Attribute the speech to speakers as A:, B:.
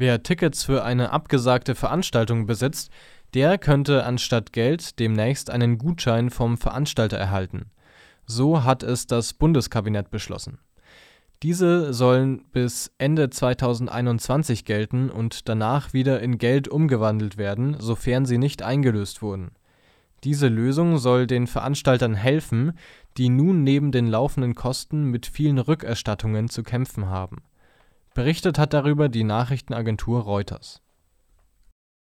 A: Wer Tickets für eine abgesagte Veranstaltung besitzt, der könnte anstatt Geld demnächst einen Gutschein vom Veranstalter erhalten. So hat es das Bundeskabinett beschlossen. Diese sollen bis Ende 2021 gelten und danach wieder in Geld umgewandelt werden, sofern sie nicht eingelöst wurden. Diese Lösung soll den Veranstaltern helfen, die nun neben den laufenden Kosten mit vielen Rückerstattungen zu kämpfen haben. Berichtet hat darüber die Nachrichtenagentur Reuters